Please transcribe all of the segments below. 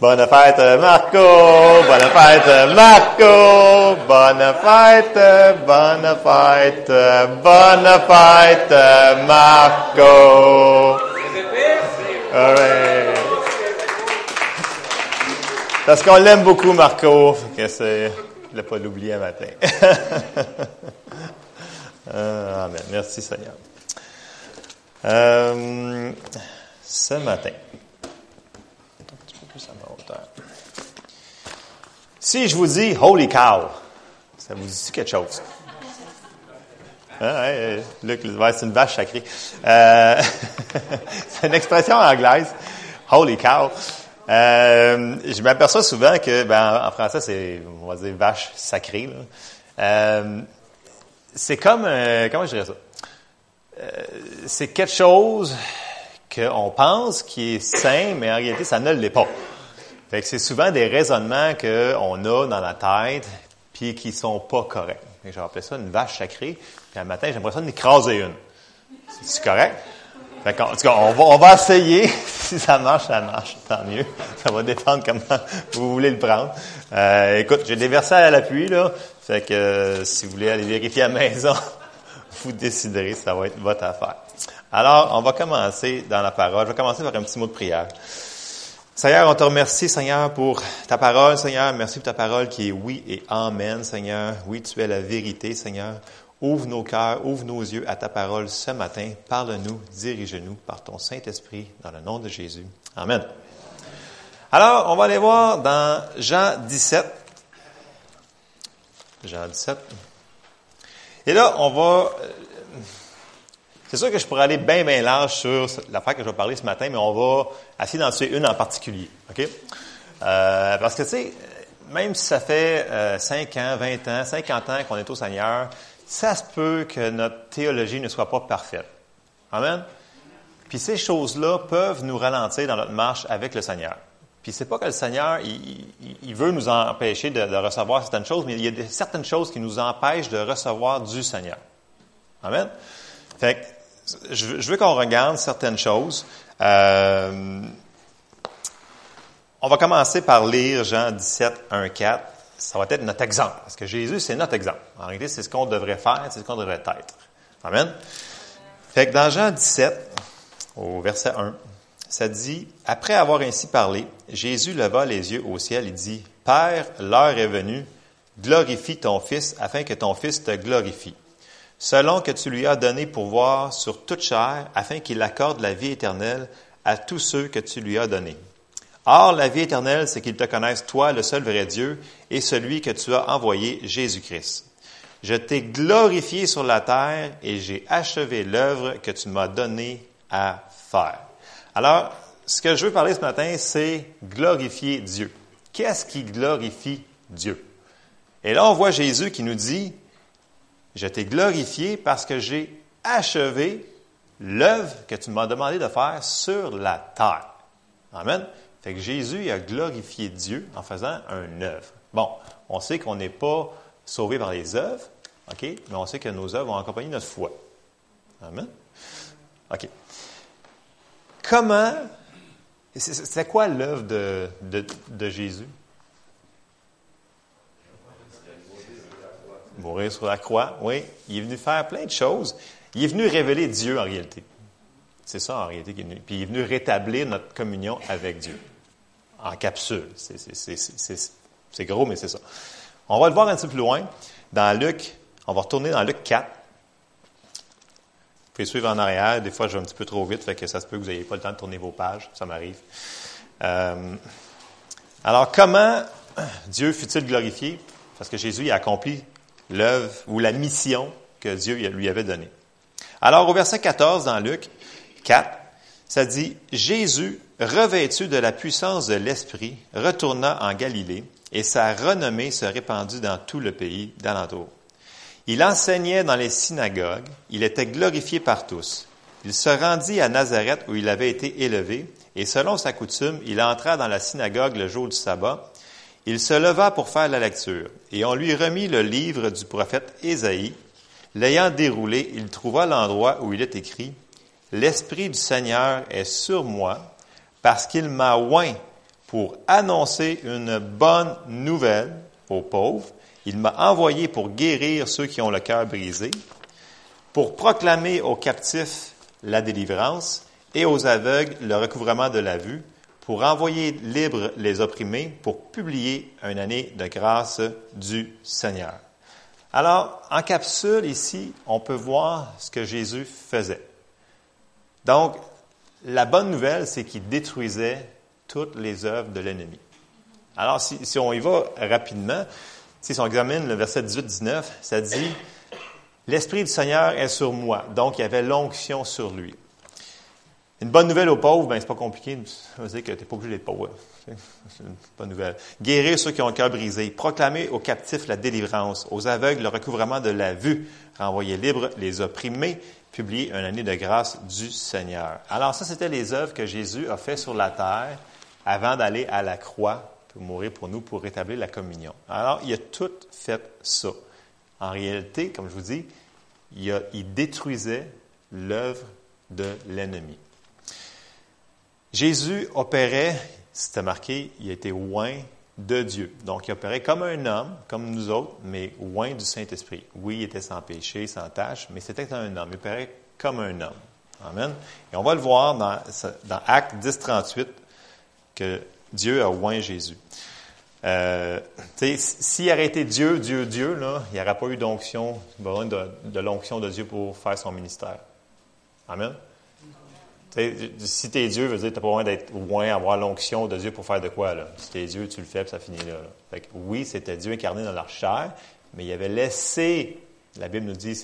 Bonne fête, Marco! Bonne fête, Marco! Bonne fête, bonne fête, bonne fête, Marco! All right. Parce qu'on l'aime beaucoup, Marco, que c'est, je ne pas l'oublier un matin. Ah, amen. Merci, Seigneur. Euh, ce matin, si je vous dis Holy cow, ça vous dit quelque chose? Hein, Luc, c'est une vache sacrée. Euh, c'est une expression anglaise. Holy cow. Euh, je m'aperçois souvent que, ben, en français, c'est, on va dire, vache sacrée. Euh, c'est comme, euh, comment je dirais ça? Euh, c'est quelque chose qu'on pense qui est sain, mais en réalité, ça ne l'est pas. Fait que c'est souvent des raisonnements qu'on a dans la tête, puis qui sont pas corrects. J'ai appelé ça une vache sacrée, puis un matin, j'ai l'impression d'écraser une. C'est correct? Fait en tout cas, on va, on va essayer. si ça marche, ça marche. Tant mieux. Ça va dépendre comment vous voulez le prendre. Euh, écoute, j'ai des versets à l'appui, là. Fait que euh, si vous voulez aller vérifier à la maison, vous déciderez, ça va être votre affaire. Alors, on va commencer dans la parole. Je vais commencer par un petit mot de prière. Seigneur, on te remercie, Seigneur, pour ta parole, Seigneur. Merci pour ta parole qui est oui et amen, Seigneur. Oui, tu es la vérité, Seigneur. Ouvre nos cœurs, ouvre nos yeux à ta parole ce matin. Parle-nous, dirige-nous par ton Saint-Esprit dans le nom de Jésus. Amen. Alors, on va aller voir dans Jean 17. Jean 17. Et là, on va... C'est sûr que je pourrais aller bien, bien large sur l'affaire que je vais parler ce matin, mais on va essayer d'en tuer une en particulier. OK? Euh, parce que, tu sais, même si ça fait 5 euh, ans, 20 ans, 50 ans qu'on est au Seigneur, ça se peut que notre théologie ne soit pas parfaite. Amen? Puis ces choses-là peuvent nous ralentir dans notre marche avec le Seigneur. Puis c'est pas que le Seigneur, il, veut nous empêcher de, recevoir certaines choses, mais il y a certaines choses qui nous empêchent de recevoir du Seigneur. Amen? Fait que, je, veux qu'on regarde certaines choses. Euh, on va commencer par lire Jean 17, 1, 4 ça va être notre exemple. Parce que Jésus, c'est notre exemple. En réalité, c'est ce qu'on devrait faire, c'est ce qu'on devrait être. Amen. Fait que dans Jean 17, au verset 1, ça dit, après avoir ainsi parlé, Jésus leva les yeux au ciel et dit, Père, l'heure est venue, glorifie ton Fils afin que ton Fils te glorifie, selon que tu lui as donné pouvoir sur toute chair, afin qu'il accorde la vie éternelle à tous ceux que tu lui as donnés. Or, la vie éternelle, c'est qu'ils te connaissent, toi, le seul vrai Dieu, et celui que tu as envoyé, Jésus-Christ. Je t'ai glorifié sur la terre et j'ai achevé l'œuvre que tu m'as donnée à faire. Alors, ce que je veux parler ce matin, c'est glorifier Dieu. Qu'est-ce qui glorifie Dieu? Et là, on voit Jésus qui nous dit, je t'ai glorifié parce que j'ai achevé l'œuvre que tu m'as demandé de faire sur la terre. Amen. Fait que Jésus a glorifié Dieu en faisant un œuvre. Bon, on sait qu'on n'est pas sauvé par les œuvres, OK, mais on sait que nos œuvres vont accompagner notre foi. Amen. OK. Comment, c'est quoi l'œuvre de, de, de Jésus? Mourir sur la croix, oui. Il est venu faire plein de choses. Il est venu révéler Dieu en réalité. C'est ça en réalité qu'il est venu. Puis il est venu rétablir notre communion avec Dieu en capsule. C'est gros, mais c'est ça. On va le voir un petit peu plus loin. Dans Luc, on va retourner dans Luc 4. Vous pouvez suivre en arrière. Des fois, je vais un petit peu trop vite, fait que ça se peut que vous n'ayez pas le temps de tourner vos pages. Ça m'arrive. Euh, alors, comment Dieu fut-il glorifié? Parce que Jésus a accompli l'œuvre ou la mission que Dieu lui avait donnée. Alors, au verset 14 dans Luc 4, ça dit, Jésus, revêtu de la puissance de l'Esprit, retourna en Galilée, et sa renommée se répandit dans tout le pays d'alentour. Il enseignait dans les synagogues, il était glorifié par tous. Il se rendit à Nazareth où il avait été élevé, et selon sa coutume, il entra dans la synagogue le jour du sabbat. Il se leva pour faire la lecture, et on lui remit le livre du prophète Ésaïe. L'ayant déroulé, il trouva l'endroit où il est écrit, L'Esprit du Seigneur est sur moi, parce qu'il m'a oint pour annoncer une bonne nouvelle aux pauvres. Il m'a envoyé pour guérir ceux qui ont le cœur brisé, pour proclamer aux captifs la délivrance et aux aveugles le recouvrement de la vue, pour envoyer libres les opprimés, pour publier une année de grâce du Seigneur. Alors, en capsule ici, on peut voir ce que Jésus faisait. Donc, la bonne nouvelle, c'est qu'il détruisait toutes les œuvres de l'ennemi. Alors, si, on y va rapidement, si on examine le verset 18-19, ça dit L'Esprit du Seigneur est sur moi. Donc, il y avait l'onction sur lui. Une bonne nouvelle aux pauvres, ben, c'est pas compliqué. Ça veut dire que tu n'es pas obligé d'être pauvre. C'est une bonne nouvelle. Guérir ceux qui ont le cœur brisé. Proclamer aux captifs la délivrance. Aux aveugles le recouvrement de la vue. Renvoyer libres les opprimés. Publier une année de grâce du Seigneur. Alors, ça, c'était les œuvres que Jésus a fait sur la terre avant d'aller à la croix pour mourir pour nous, pour rétablir la communion. Alors, il a tout fait ça. En réalité, comme je vous dis, il, il détruisait l'œuvre de l'ennemi. Jésus opérait, c'était marqué, il était loin de Dieu. Donc, il opérait comme un homme, comme nous autres, mais loin du Saint-Esprit. Oui, il était sans péché, sans tâche, mais c'était un homme. Il opérait comme un homme. Amen. Et on va le voir dans, dans Acte 10, 38, que Dieu a oint Jésus. Euh, S'il aurait été Dieu, Dieu, Dieu, il n'y aurait pas eu d'onction, de, de l'onction de Dieu pour faire son ministère. Amen si tu es Dieu, veut dire que tu pas besoin d'être loin, avoir l'onction de Dieu pour faire de quoi. Là. Si tu es Dieu, tu le fais, puis ça finit là. oui, c'était Dieu incarné dans leur chair, mais il avait laissé, la Bible nous dit,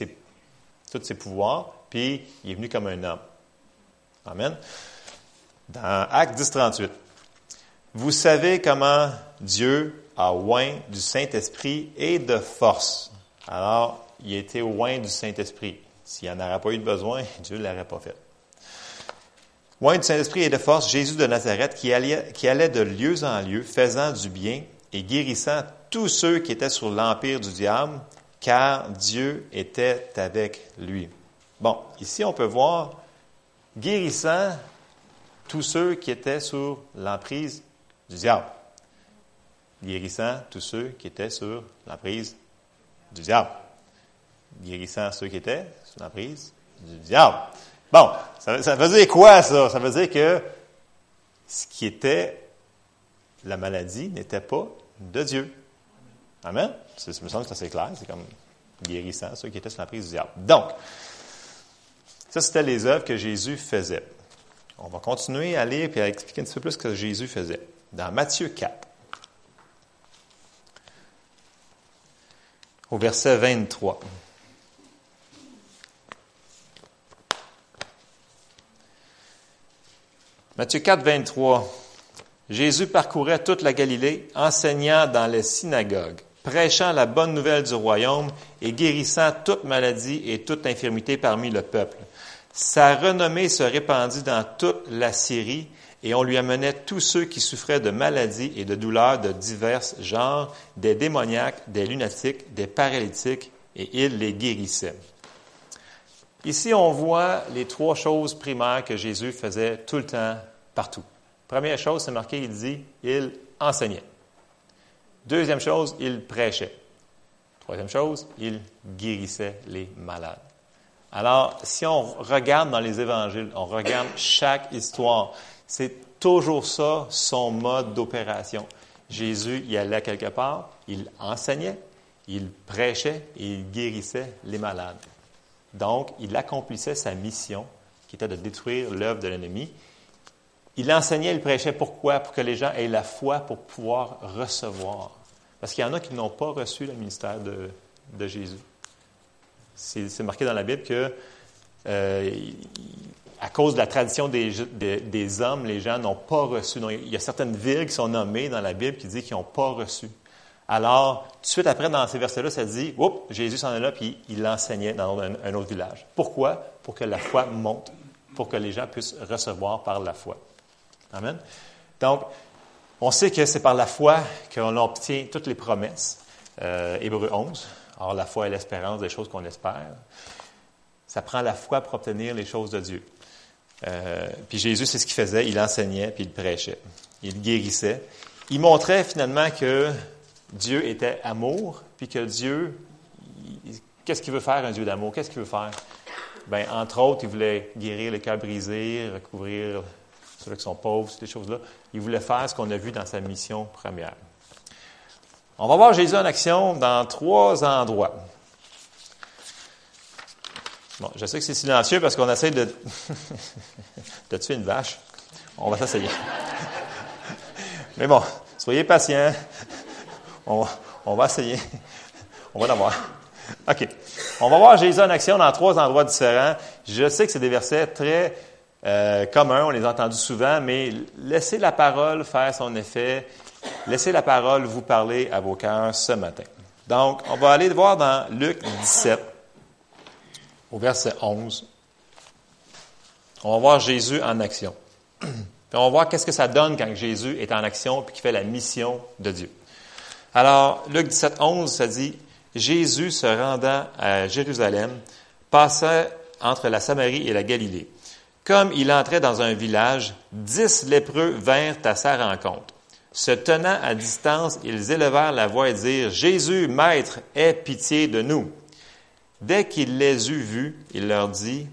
tous ses pouvoirs, puis il est venu comme un homme. Amen. Dans Acte 10, 38, vous savez comment Dieu a oint du Saint-Esprit et de force. Alors, il était oint du Saint-Esprit. S'il n'y en aurait pas eu de besoin, Dieu ne l'aurait pas fait. Loin du Saint-Esprit et de force, Jésus de Nazareth qui allait, qui allait de lieu en lieu, faisant du bien et guérissant tous ceux qui étaient sur l'empire du diable, car Dieu était avec lui. Bon, ici on peut voir guérissant tous ceux qui étaient sur l'emprise du diable. Guérissant tous ceux qui étaient sur l'emprise du diable. Guérissant ceux qui étaient sur l'emprise du diable. Bon, ça, veut dire quoi ça? Ça veut dire que ce qui était la maladie n'était pas de Dieu. Amen? Ça me semble que c'est assez clair. C'est comme guérissant, ceux qui étaient sur la prise du diable. Donc, ça, c'était les œuvres que Jésus faisait. On va continuer à lire et à expliquer un petit peu plus ce que Jésus faisait. Dans Matthieu 4, au verset 23. Matthieu 4, 23. Jésus parcourait toute la Galilée, enseignant dans les synagogues, prêchant la bonne nouvelle du royaume et guérissant toute maladie et toute infirmité parmi le peuple. Sa renommée se répandit dans toute la Syrie et on lui amenait tous ceux qui souffraient de maladies et de douleurs de divers genres, des démoniaques, des lunatiques, des paralytiques, et il les guérissait. Ici, on voit les trois choses primaires que Jésus faisait tout le temps, partout. Première chose, c'est marqué, il dit, il enseignait. Deuxième chose, il prêchait. Troisième chose, il guérissait les malades. Alors, si on regarde dans les évangiles, on regarde chaque histoire, c'est toujours ça son mode d'opération. Jésus, il allait quelque part, il enseignait, il prêchait et il guérissait les malades. Donc, il accomplissait sa mission, qui était de détruire l'œuvre de l'ennemi. Il enseignait, il prêchait. Pourquoi? Pour que les gens aient la foi pour pouvoir recevoir. Parce qu'il y en a qui n'ont pas reçu le ministère de, Jésus. C'est marqué dans la Bible que, euh, à cause de la tradition des, des hommes, les gens n'ont pas reçu. il y a certaines villes qui sont nommées dans la Bible qui disent qu'ils n'ont pas reçu. Alors, tout de suite après, dans ces versets-là, ça dit, oups, Jésus s'en est là, puis il l'enseignait dans un, autre village. Pourquoi? Pour que la foi monte, pour que les gens puissent recevoir par la foi. Amen. Donc, on sait que c'est par la foi qu'on obtient toutes les promesses. Euh, Hébreu 11. Alors, la foi est l'espérance des choses qu'on espère. Ça prend la foi pour obtenir les choses de Dieu. Euh, puis Jésus, c'est ce qu'il faisait, il enseignait, puis il prêchait. il guérissait. Il montrait finalement que Dieu était amour, puis que Dieu, qu'est-ce qu'il veut faire un Dieu d'amour? Qu'est-ce qu'il veut faire? Bien, entre autres, il voulait guérir les cœurs brisés, recouvrir ceux qui sont pauvres, ces choses-là. Il voulait faire ce qu'on a vu dans sa mission première. On va voir Jésus en action dans trois endroits. Bon, je sais que c'est silencieux parce qu'on essaie de, de tuer une vache. On va s'essayer. Mais bon, soyez patients. On, va essayer. On va l'avoir. OK. On va voir Jésus en action dans trois endroits différents. Je sais que c'est des versets très euh, communs, on les a entendus souvent, mais laissez la parole faire son effet. Laissez la parole vous parler à vos cœurs ce matin. Donc, on va aller voir dans Luc 17, au verset 11. On va voir Jésus en action. On va voir qu'est-ce que ça donne quand Jésus est en action puis qu'il fait la mission de Dieu. Alors, Luc 17, 11, ça dit, Jésus se rendant à Jérusalem, passait entre la Samarie et la Galilée. Comme il entrait dans un village, dix lépreux vinrent à sa rencontre. Se tenant à distance, ils élevèrent la voix et dirent, Jésus, Maître, aie pitié de nous. Dès qu'il les eut vus, il leur dit,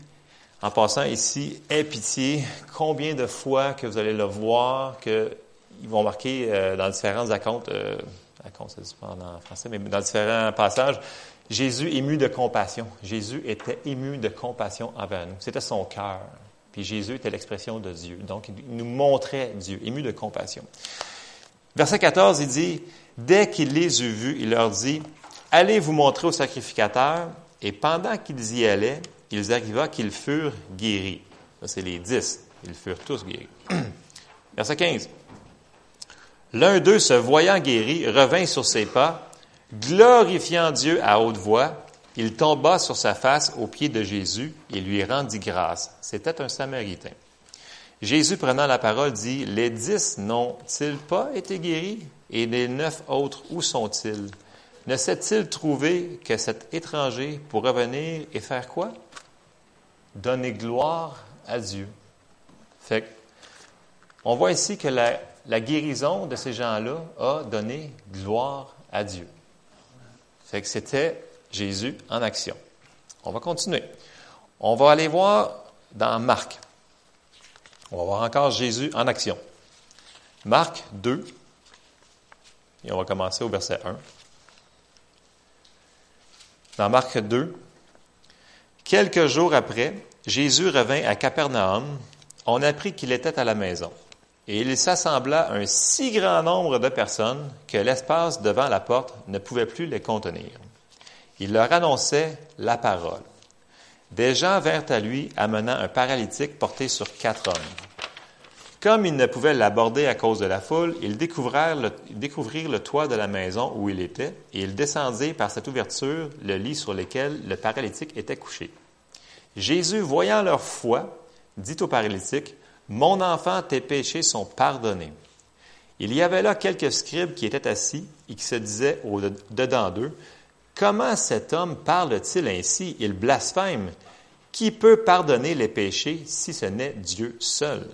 en passant ici, aie pitié, combien de fois que vous allez le voir, qu'ils vont marquer euh, dans différentes racontes, euh, racontes, c'est pas en français, mais dans différents passages, Jésus ému de compassion. Jésus était ému de compassion envers nous. C'était son cœur. Puis Jésus était l'expression de Dieu. Donc, il nous montrait Dieu, ému de compassion. Verset 14, il dit, Dès qu'il les eut vus, il leur dit, Allez vous montrer au sacrificateur. Et pendant qu'ils y allaient, ils arriva qu'ils furent guéris. C'est les dix. Ils furent tous guéris. Verset 15. L'un d'eux, se voyant guéri, revint sur ses pas, glorifiant Dieu à haute voix. Il tomba sur sa face aux pieds de Jésus et lui rendit grâce. C'était un Samaritain. Jésus, prenant la parole, dit, Les dix n'ont-ils pas été guéris? Et les neuf autres, où sont-ils? Ne s'est-il trouvé que cet étranger pour revenir et faire quoi? Donner gloire à Dieu. Fait on voit ici que la, la guérison de ces gens-là a donné gloire à Dieu. Fait que c'était Jésus en action. On va continuer. On va aller voir dans Marc. On va voir encore Jésus en action. Marc 2, et on va commencer au verset 1. Dans Marc 2, quelques jours après, Jésus revint à Capernaum. On apprit qu'il était à la maison. Et il s'assembla un si grand nombre de personnes que l'espace devant la porte ne pouvait plus les contenir. Il leur annonçait la parole. Des gens vinrent à lui amenant un paralytique porté sur quatre hommes. Comme ils ne pouvaient l'aborder à cause de la foule, ils découvrirent le, toit de la maison où il était, et ils descendirent par cette ouverture le lit sur lequel le paralytique était couché. Jésus, voyant leur foi, dit au paralytique, Mon enfant, tes péchés sont pardonnés. Il y avait là quelques scribes qui étaient assis et qui se disaient au dedans d'eux, Comment cet homme parle-t-il ainsi? Il blasphème. Qui peut pardonner les péchés si ce n'est Dieu seul?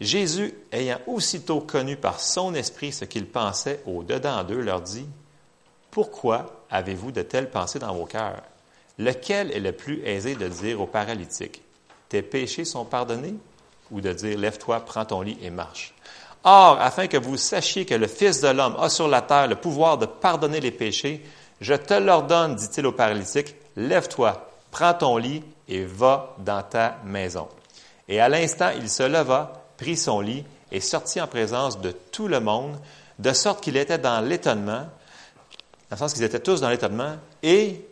Jésus, ayant aussitôt connu par son esprit ce qu'il pensait au-dedans d'eux, leur dit, Pourquoi avez-vous de telles pensées dans vos cœurs? Lequel est le plus aisé de dire au paralytique, Tes péchés sont pardonnés? Ou de dire, Lève-toi, prends ton lit et marche. Or, afin que vous sachiez que le Fils de l'homme a sur la terre le pouvoir de pardonner les péchés, je te l'ordonne, dit-il au paralytique, Lève-toi, prends ton lit et va dans ta maison. Et à l'instant, il se leva, prit son lit et sortit en présence de tout le monde, de sorte qu'il était dans l'étonnement, dans le sens qu'ils étaient tous dans l'étonnement, et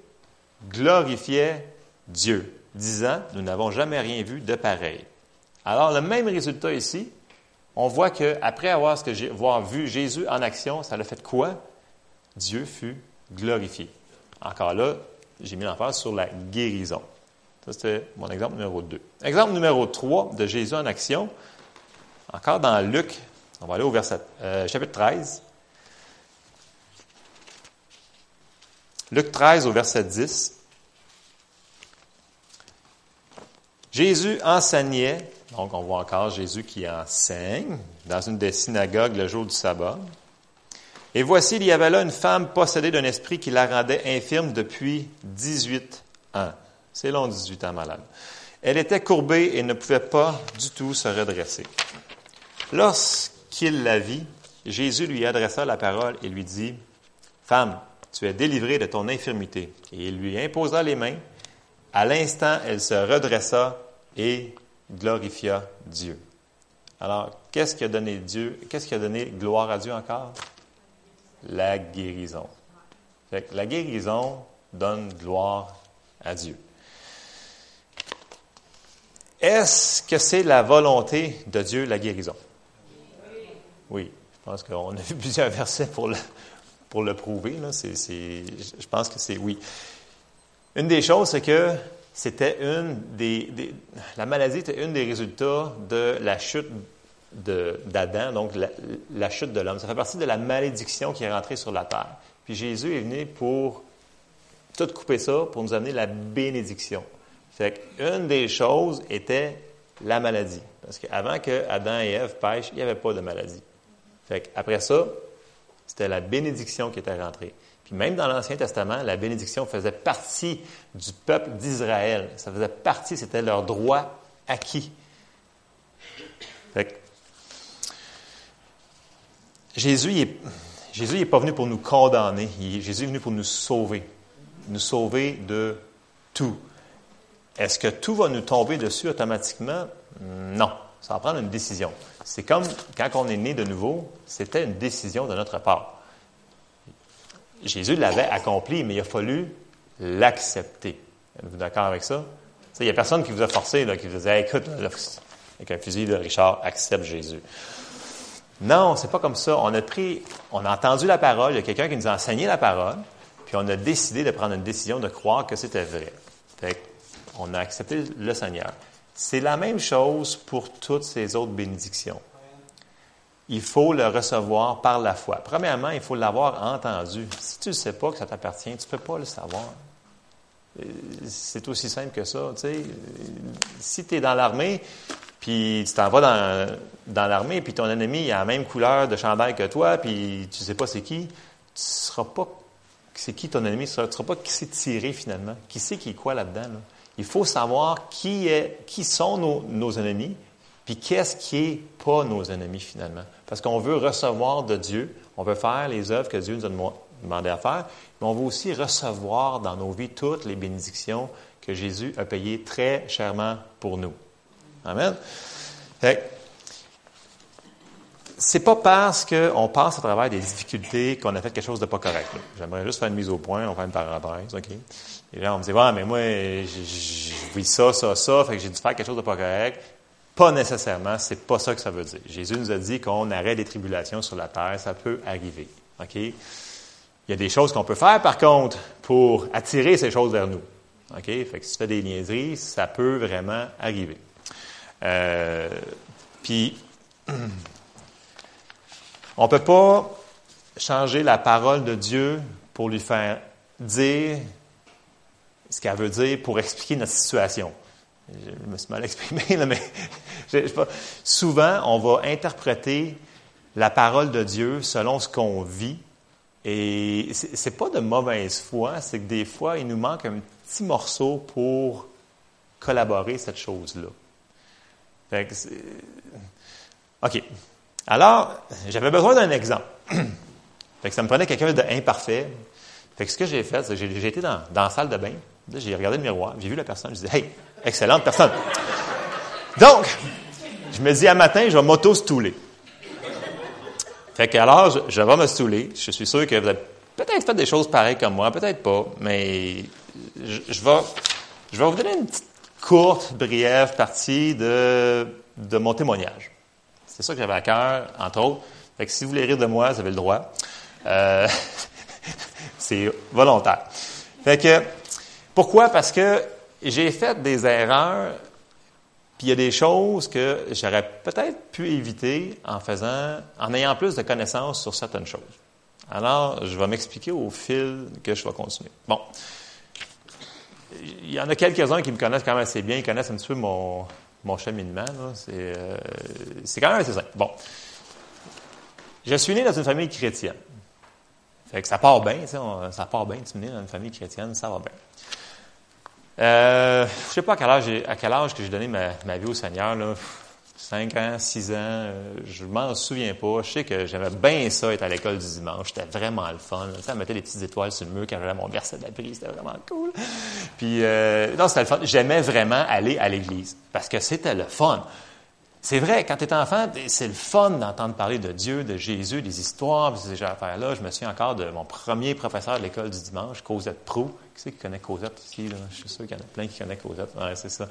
glorifiait Dieu, disant, nous n'avons jamais rien vu de pareil. Alors, le même résultat ici, on voit qu'après avoir, avoir vu Jésus en action, ça l'a fait quoi? Dieu fut glorifié. Encore là, j'ai mis l'emphase sur la guérison. Ça, c'était mon exemple numéro 2. Exemple numéro 3 de Jésus en action, encore dans Luc, on va aller au verset, euh, chapitre 13. Luc 13 au verset 10. Jésus enseignait Donc, on voit encore Jésus qui enseigne dans une des synagogues le jour du sabbat. Et voici, il y avait là une femme possédée d'un esprit qui la rendait infirme depuis 18 ans. C'est long, 18 ans malade. Elle était courbée et ne pouvait pas du tout se redresser. Lorsqu'il la vit, Jésus lui adressa la parole et lui dit, Femme, tu es délivrée de ton infirmité. Et il lui imposa les mains. À l'instant, elle se redressa et glorifia Dieu. Alors, qu'est-ce qui a donné Dieu? Qu'est-ce qui a donné gloire à Dieu encore? La guérison. la guérison donne gloire à Dieu. Est-ce que c'est la volonté de Dieu, la guérison? Oui. Je pense qu'on a vu plusieurs versets pour le, prouver. Je pense que c'est oui. Une des choses, c'est que c'était une des, la maladie était une des résultats de la chute d'Adam, donc la, chute de l'homme. Ça fait partie de la malédiction qui est rentrée sur la terre. Puis Jésus est venu pour tout couper ça, pour nous amener la bénédiction. Fait une des choses était la maladie. Parce qu'avant que Adam et Ève pêchent, il n'y avait pas de maladie. Fait après ça, c'était la bénédiction qui était rentrée. Puis même dans l'Ancien Testament, la bénédiction faisait partie du peuple d'Israël. Ça faisait partie, c'était leur droit acquis. Jésus n'est Jésus est pas venu pour nous condamner. Jésus est venu pour nous sauver. Nous sauver de tout. Est-ce que tout va nous tomber dessus automatiquement? Non. Ça va prendre une décision. C'est comme quand on est né de nouveau, c'était une décision de notre part. Jésus l'avait accompli, mais il a fallu l'accepter. Êtes-vous d'accord avec ça? Il n'y a personne qui vous a forcé, là, qui vous disait écoute, avec un fusil de Richard, accepte Jésus. Non, c'est pas comme ça. On a pris, on a entendu la parole, il y a quelqu'un qui nous a enseigné la parole, puis on a décidé de prendre une décision de croire que c'était vrai. Fait on a accepté le Seigneur. C'est la même chose pour toutes ces autres bénédictions il faut le recevoir par la foi. Premièrement, il faut l'avoir entendu. Si tu ne sais pas que ça t'appartient, tu ne peux pas le savoir. Euh, c'est aussi simple que ça. Si tu es dans l'armée, puis tu t'en vas dans, dans l'armée, puis ton ennemi a la même couleur de chandail que toi, puis tu ne sais pas c'est qui, tu ne seras pas c'est qui ton ennemi, tu ne sauras pas qui s'est tiré finalement, qui sait qui est quoi là-dedans. Il faut savoir qui, est, qui sont nos, nos ennemis, puis qu'est-ce qui n'est pas nos ennemis finalement? Parce qu'on veut recevoir de Dieu, on veut faire les œuvres que Dieu nous a demandé à faire, mais on veut aussi recevoir dans nos vies toutes les bénédictions que Jésus a payées très chèrement pour nous. Amen. C'est pas parce qu'on passe à travers des difficultés qu'on a fait quelque chose de pas correct. J'aimerais juste faire une mise au point, on faire une parenthèse, OK? Et là, on me dit, ouais, mais moi, j'ai vu ça, ça, ça, fait que j'ai dû faire quelque chose de pas correct. Pas nécessairement, c'est pas ça que ça veut dire. Jésus nous a dit qu'on arrête des tribulations sur la terre, ça peut arriver. OK? Il y a des choses qu'on peut faire, par contre, pour attirer ces choses vers nous. OK? Fait que si tu fais des niaiseries, ça peut vraiment arriver. Euh, puis, on peut pas changer la parole de Dieu pour lui faire dire ce qu'elle veut dire pour expliquer notre situation je me suis mal exprimé, mais souvent, on va interpréter la parole de Dieu selon ce qu'on vit. Et ce n'est pas de mauvaise foi, c'est que des fois, il nous manque un petit morceau pour collaborer cette chose-là. OK. Alors, j'avais besoin d'un exemple. Fait que ça me prenait quelqu'un d'imparfait. Fait que ce que j'ai fait, c'est que j'ai été dans, dans la salle de bain. J'ai regardé le miroir, j'ai vu la personne, je disais, hey, excellente personne. Donc, je me dis, à matin, je vais m'auto-stouler. Fait que alors, je, vais me stouler. Je suis sûr que vous avez peut-être fait des choses pareilles comme moi, peut-être pas, mais je, vais, je vais vous donner une petite courte, brève partie de, de mon témoignage. C'est ça que j'avais à cœur, entre autres. Fait que si vous voulez rire de moi, vous avez le droit. Euh, c'est volontaire. Fait que, pourquoi? Parce que j'ai fait des erreurs, puis il y a des choses que j'aurais peut-être pu éviter en faisant, en ayant plus de connaissances sur certaines choses. Alors, je vais m'expliquer au fil que je vais continuer. Bon. Il y en a quelques-uns qui me connaissent quand même assez bien, ils connaissent un petit peu mon, mon cheminement. Euh, c'est quand même assez simple. Bon. Je suis né dans une famille chrétienne. Fait que ça part bien, ça part bien. Tu né dans une famille chrétienne, ça va bien. Euh, je ne sais pas à quel âge, à quel âge que j'ai donné ma, ma, vie au Seigneur. Là. 5 ans, 6 ans, euh, je m'en souviens pas. Je sais que j'aimais bien ça être à l'école du dimanche. C'était vraiment le fun. Ça mettait des petites étoiles sur le mur quand j'avais mon verset de la prise. C'était vraiment cool. Puis, euh, non, c'était le fun. J'aimais vraiment aller à l'église parce que c'était le fun. C'est vrai, quand tu es enfant, c'est le fun d'entendre parler de Dieu, de Jésus, des histoires, ces affaires-là. Je me souviens encore de mon premier professeur de l'école du dimanche, Cosette Prou. Qui c'est qui connaît Cosette ici? Je suis sûr qu'il y en a plein qui connaissent Cosette. Ouais, c'est ça.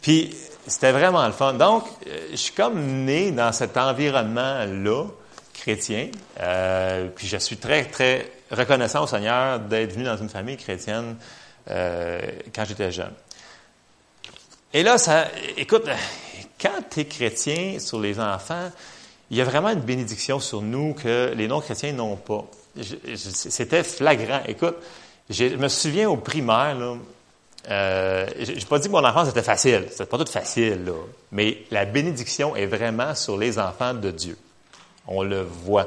Puis, c'était vraiment le fun. Donc, euh, je suis comme né dans cet environnement-là, chrétien. Euh, puis, je suis très, très reconnaissant au Seigneur d'être venu dans une famille chrétienne euh, quand j'étais jeune. Et là, ça, écoute, quand tu es chrétien sur les enfants, il y a vraiment une bénédiction sur nous que les non-chrétiens n'ont pas. C'était flagrant. Écoute, je me souviens au primaire, là, euh, je n'ai pas dit que mon enfance était facile. C'était pas tout facile. Mais la bénédiction est vraiment sur les enfants de Dieu. On le voit.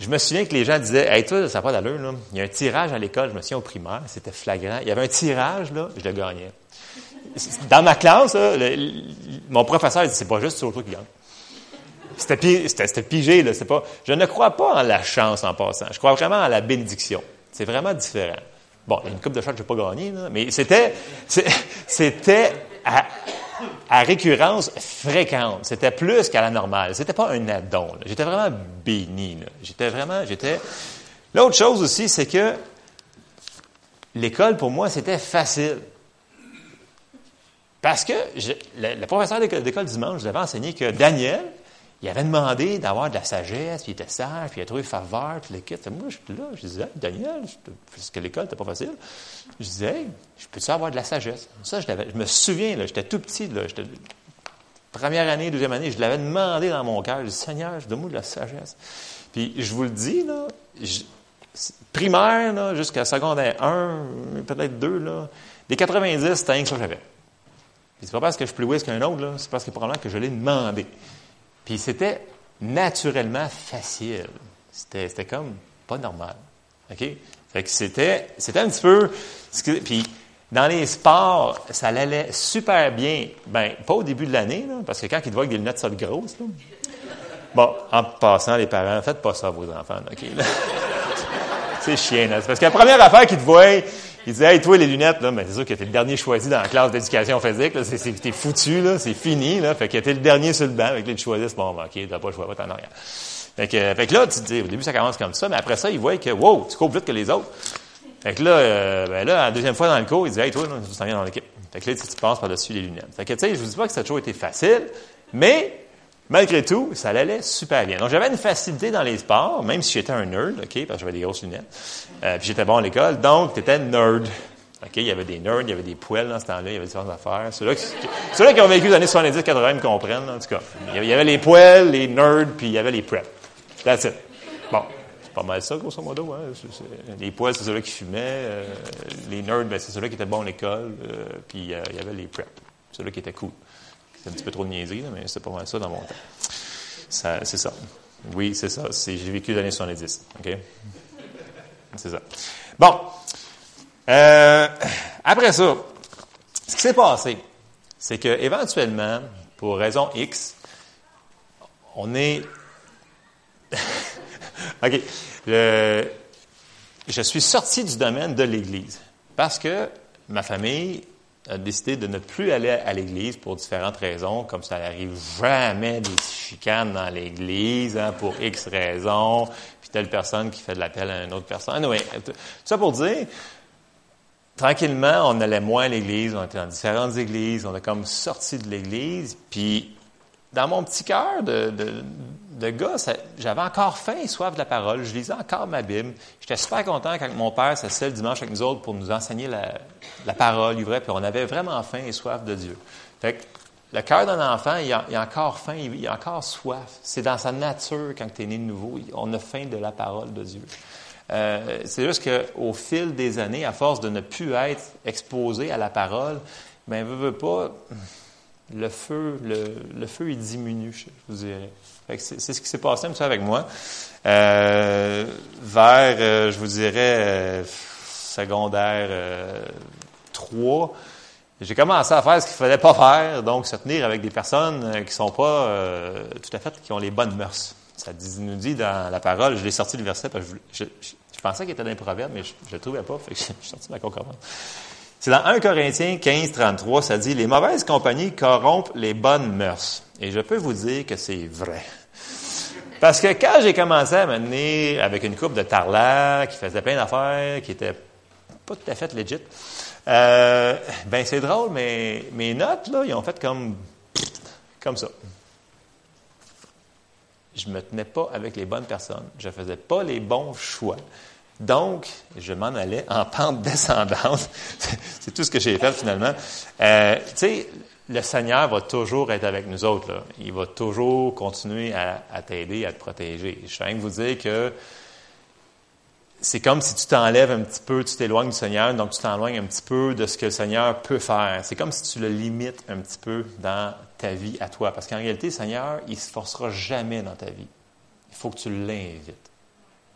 Je me souviens que les gens disaient, hey, toi, ça n'a pas d'allure. Il y a un tirage à l'école. Je me souviens au primaire. C'était flagrant. Il y avait un tirage, là. Je le gagnais. Dans ma classe, mon professeur dit, c'est pas juste sur le qui gagne. C'était pigé, là. Pas, je ne crois pas en la chance en passant. Je crois vraiment en la bénédiction. C'est vraiment différent. Bon, il une coupe de que je n'ai pas gagné, mais c'était, c'était à, récurrence fréquente. C'était plus qu'à la normale. C'était pas un addon. J'étais vraiment béni. J'étais vraiment, j'étais. L'autre chose aussi, c'est que l'école, pour moi, c'était facile. Parce que le, professeur d'école dimanche nous avait enseigné que Daniel, il avait demandé d'avoir de la sagesse, puis il était sage, puis il a trouvé faveur, puis l'équipe. Moi, je suis là, je disais, Daniel, parce que l'école n'était pas facile, je disais, hey, je peux-tu avoir de la sagesse? Ça, je, je me souviens, j'étais tout petit, là, j'étais, première année, deuxième année, je l'avais demandé dans mon cœur, je dis, Seigneur, donne-moi de la sagesse. Puis je vous le dis, là, primaire, là, jusqu'à secondaire 1, peut-être 2, là, des 90, c'était rien que ça que j'avais. C'est pas parce que je suis plus doué qu'un autre, c'est parce que probablement que je l'ai demandé. Puis c'était naturellement facile. C'était, comme pas normal. OK? Fait que c'était, c'était un petit peu. Puis dans les sports, ça allait super bien. Ben, pas au début de l'année, parce que quand ils te voient avec des lunettes ça grosses, là, Bon, en passant, les parents, faites pas ça à vos enfants, OK? c'est chiant, là. Parce que la première affaire qu'ils te voient, il disait, hey, toi, les lunettes, là, mais c'est sûr que t'es le dernier choisi dans la classe d'éducation physique, là, c'est, t'es foutu, là, c'est fini, là. Fait que t'es le dernier sur le banc, avec les choisissent, bon, ben, OK, t'as pas le choix, va en arrière. Fait que, fait que là, tu dis, au début, ça commence comme ça, mais après ça, ils voient que, wow, tu cours plus vite que les autres. Fait que là, euh, ben là, la deuxième fois dans le cours, il dit, hey, toi, tu t'en viens dans l'équipe. Fait que là, tu, tu passes par-dessus les lunettes. Fait que, tu sais, je vous dis pas que ça a toujours été facile, mais, malgré tout, ça allait super bien. Donc, j'avais une facilité dans les sports, même si j'étais un nerd, OK, parce que j'avais des grosses lunettes. Euh, puis j'étais bon à l'école, donc t'étais nerd. OK, il y avait des nerds, il y avait des poêles dans ce temps-là, il y avait différentes affaires. Ceux-là qui, ont vécu les années 70-80 me comprennent, en tout cas. Il y avait les poêles, les nerds, puis il y avait les preps. That's it. Bon, c'est pas mal ça, grosso modo. Hein? les poêles, c'est ceux-là qui fumaient. Euh, les nerds, ben, c'est ceux-là qui étaient bons à l'école. Euh, puis euh, il y avait les preps. Ceux-là qui étaient cool. C'est un petit peu trop de niaiserie, mais c'est pas mal ça dans mon temps. Ça, c'est ça. Oui, c'est ça. j'ai vécu les années 70. OK? C'est ça. Bon. Euh, après ça, ce qui s'est passé, c'est que éventuellement, pour raison X, on est. OK. je suis sorti du domaine de l'Église parce que ma famille a décidé de ne plus aller à l'Église pour différentes raisons, comme ça n'arrive jamais des chicanes dans l'Église hein, pour X raisons, puis telle personne qui fait de l'appel à une autre personne. Anyway, tout ça pour dire, tranquillement, on allait moins à l'église, on était dans différentes églises, on a comme sorti de l'église, puis dans mon petit cœur de, de, gars, j'avais encore faim et soif de la parole, je lisais encore ma Bible. J'étais super content quand mon père s'assisait le dimanche avec nous autres pour nous enseigner la, parole, vrai, puis on avait vraiment faim et soif de Dieu. Fait que le cœur d'un enfant, il a, a, encore faim, il a encore soif. C'est dans sa nature quand tu es né de nouveau. On a faim de la parole de Dieu. Euh, c'est juste qu'au fil des années, à force de ne plus être exposé à la parole, ben, veut, veut pas, le feu, le, feu, il diminue, je vous dirais. C'est ce qui s'est passé un petit peu avec moi. Euh, vers, euh, je vous dirais, euh, secondaire 3, j'ai commencé à faire ce qu'il fallait pas faire, donc se tenir avec des personnes qui sont pas tout à fait, qui ont les bonnes mœurs. Ça nous dit dans la parole, je l'ai sorti du verset parce que je, pensais qu'il était dans mais je ne le trouvais pas, fait que j'ai sorti ma concordance. C'est dans 1 Corinthiens 15, 33, ça dit, les mauvaises compagnies corrompent les bonnes mœurs. Et je peux vous dire que c'est vrai. Parce que quand j'ai commencé à mener avec une coupe de tarlac qui faisait plein d'affaires, qui était pas tout à fait legit, euh, ben c'est drôle, mais mes notes, là, ils ont fait comme, comme ça. Je me tenais pas avec les bonnes personnes. Je faisais pas les bons choix. Donc, je m'en allais en pente descendante. c'est tout ce que j'ai fait finalement. Euh, tu sais, le Seigneur va toujours être avec nous autres. Il va toujours continuer à, t'aider, à te protéger. Je viens de vous dire que c'est comme si tu t'enlèves un petit peu, tu t'éloignes du Seigneur, donc tu t'éloignes un petit peu de ce que le Seigneur peut faire. C'est comme si tu le limites un petit peu dans ta vie à toi. Parce qu'en réalité, le Seigneur, il ne se forcera jamais dans ta vie. Il faut que tu l'invites.